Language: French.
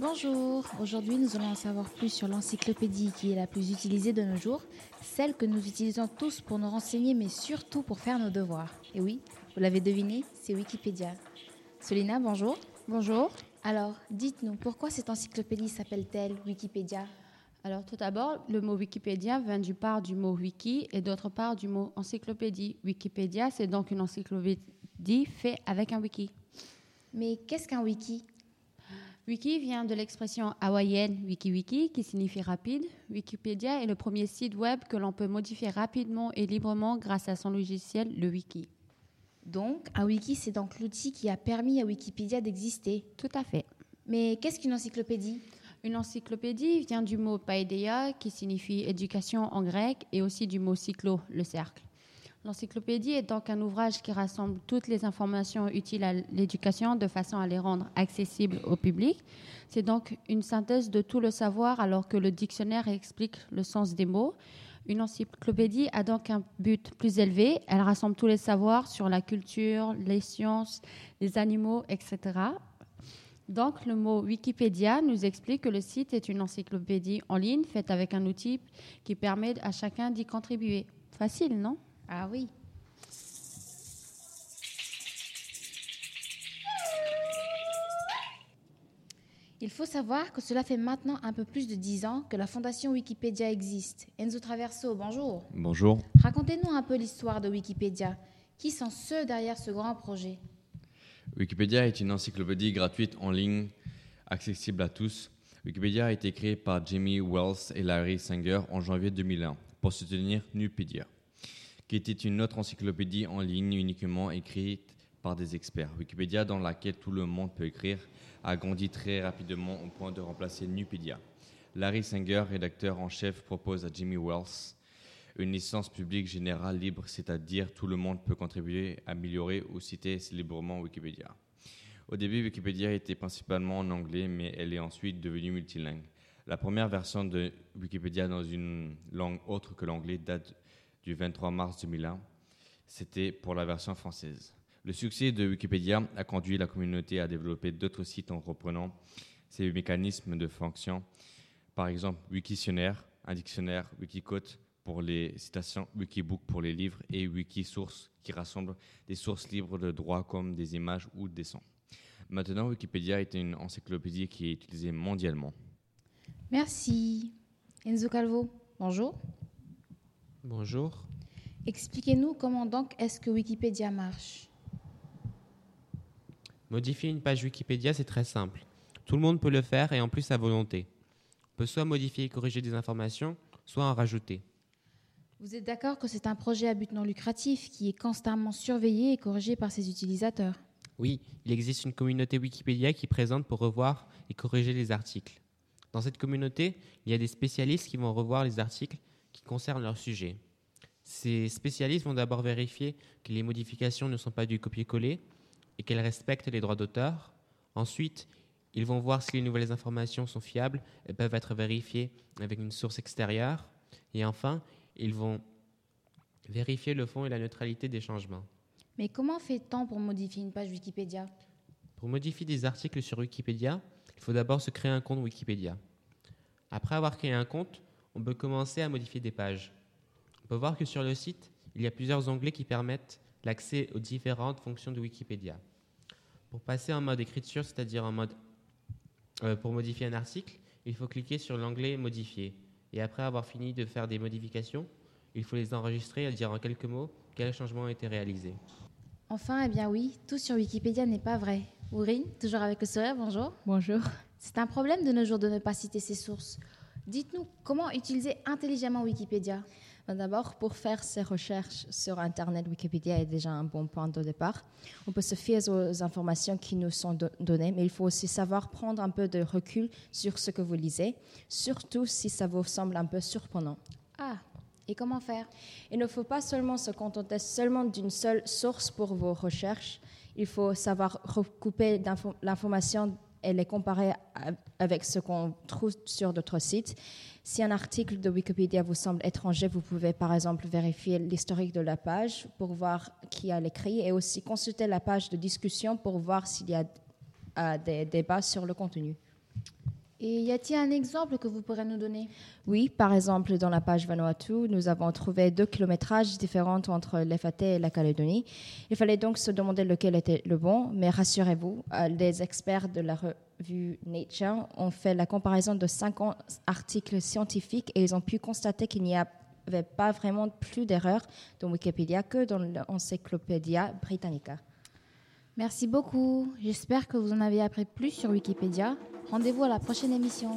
Aujourd'hui, nous allons en savoir plus sur l'encyclopédie qui est la plus utilisée de nos jours, celle que nous utilisons tous pour nous renseigner, mais surtout pour faire nos devoirs. Et oui, vous l'avez deviné, c'est Wikipédia. Solina, bonjour. Bonjour. Alors, dites-nous, pourquoi cette encyclopédie s'appelle-t-elle Wikipédia? Alors, tout d'abord, le mot Wikipédia vient du part du mot wiki et d'autre part du mot encyclopédie. Wikipédia, c'est donc une encyclopédie faite avec un wiki. Mais qu'est-ce qu'un wiki? Wiki vient de l'expression hawaïenne WikiWiki qui signifie rapide. Wikipédia est le premier site web que l'on peut modifier rapidement et librement grâce à son logiciel, le wiki. Donc, un wiki, c'est donc l'outil qui a permis à Wikipédia d'exister. Tout à fait. Mais qu'est-ce qu'une encyclopédie? Une encyclopédie vient du mot paideia qui signifie éducation en grec et aussi du mot cyclo, le cercle. L'encyclopédie est donc un ouvrage qui rassemble toutes les informations utiles à l'éducation de façon à les rendre accessibles au public. C'est donc une synthèse de tout le savoir alors que le dictionnaire explique le sens des mots. Une encyclopédie a donc un but plus élevé. Elle rassemble tous les savoirs sur la culture, les sciences, les animaux, etc. Donc, le mot Wikipédia nous explique que le site est une encyclopédie en ligne faite avec un outil qui permet à chacun d'y contribuer. Facile, non? Ah oui. Il faut savoir que cela fait maintenant un peu plus de dix ans que la fondation Wikipédia existe. Enzo Traverso, bonjour. Bonjour. Racontez-nous un peu l'histoire de Wikipédia. Qui sont ceux derrière ce grand projet? Wikipédia est une encyclopédie gratuite en ligne, accessible à tous. Wikipédia a été créé par Jimmy Wells et Larry Sanger en janvier 2001 pour soutenir Nupedia, qui était une autre encyclopédie en ligne uniquement écrite par des experts. Wikipédia, dans laquelle tout le monde peut écrire, a grandi très rapidement au point de remplacer Nupedia. Larry Sanger, rédacteur en chef, propose à Jimmy Wells une licence publique générale libre, c'est-à-dire tout le monde peut contribuer, améliorer ou citer librement Wikipédia. Au début, Wikipédia était principalement en anglais, mais elle est ensuite devenue multilingue. La première version de Wikipédia dans une langue autre que l'anglais date du 23 mars 2001. C'était pour la version française. Le succès de Wikipédia a conduit la communauté à développer d'autres sites en reprenant ces mécanismes de fonction. Par exemple, Wikitionnaire, un dictionnaire, Wikicode pour les citations, Wikibook pour les livres et Wikisource qui rassemble des sources libres de droit comme des images ou des sons. Maintenant, Wikipédia est une encyclopédie qui est utilisée mondialement. Merci. Enzo Calvo, bonjour. Bonjour. Expliquez-nous comment donc est-ce que Wikipédia marche Modifier une page Wikipédia, c'est très simple. Tout le monde peut le faire et en plus à volonté. On peut soit modifier et corriger des informations, soit en rajouter. Vous êtes d'accord que c'est un projet à but non lucratif qui est constamment surveillé et corrigé par ses utilisateurs? Oui, il existe une communauté Wikipédia qui présente pour revoir et corriger les articles. Dans cette communauté, il y a des spécialistes qui vont revoir les articles concernent leur sujet. Ces spécialistes vont d'abord vérifier que les modifications ne sont pas du copier-coller et qu'elles respectent les droits d'auteur. Ensuite, ils vont voir si les nouvelles informations sont fiables et peuvent être vérifiées avec une source extérieure. Et enfin, ils vont vérifier le fond et la neutralité des changements. Mais comment fait-on pour modifier une page Wikipédia? Pour modifier des articles sur Wikipédia, il faut d'abord se créer un compte Wikipédia. Après avoir créé un compte, on peut commencer à modifier des pages. On peut voir que sur le site, il y a plusieurs onglets qui permettent l'accès aux différentes fonctions de Wikipédia. Pour passer en mode écriture, c'est-à-dire en mode euh, pour modifier un article, il faut cliquer sur l'onglet Modifier. Et après avoir fini de faire des modifications, il faut les enregistrer et dire en quelques mots quels changements ont été réalisés. Enfin, eh bien oui, tout sur Wikipédia n'est pas vrai. Ourine, toujours avec le sourire, bonjour. Bonjour. C'est un problème de nos jours de ne pas citer ses sources. Dites-nous comment utiliser intelligemment Wikipédia? Ben, D'abord, pour faire ses recherches sur Internet, Wikipédia est déjà un bon point de départ. On peut se fier aux informations qui nous sont do- données, mais il faut aussi savoir prendre un peu de recul sur ce que vous lisez, surtout si ça vous semble un peu surprenant. Ah, et comment faire? Il ne faut pas seulement se contenter seulement d'une seule source pour vos recherches. Il faut savoir recouper l'information et les comparer a- avec ce qu'on trouve sur d'autres sites. Si un article de Wikipédia vous semble étranger, vous pouvez par exemple vérifier l'historique de la page pour voir qui a l'écrit et aussi consulter la page de discussion pour voir s'il y a euh, des débats sur le contenu. Et y a-t-il un exemple que vous pourrez nous donner? Oui, par exemple, dans la page Vanuatu, nous avons trouvé deux kilométrages différents entre l'FAT et la Calédonie. Il fallait donc se demander lequel était le bon, mais rassurez-vous, euh, les experts de la revue Nature ont fait la comparaison de 50 articles scientifiques et ils ont pu constater qu'il n'y avait pas vraiment plus d'erreurs dans Wikipédia que dans l'Encyclopédia Britannica. Merci beaucoup. J'espère que vous en avez appris plus sur Wikipédia. Rendez-vous à la prochaine émission.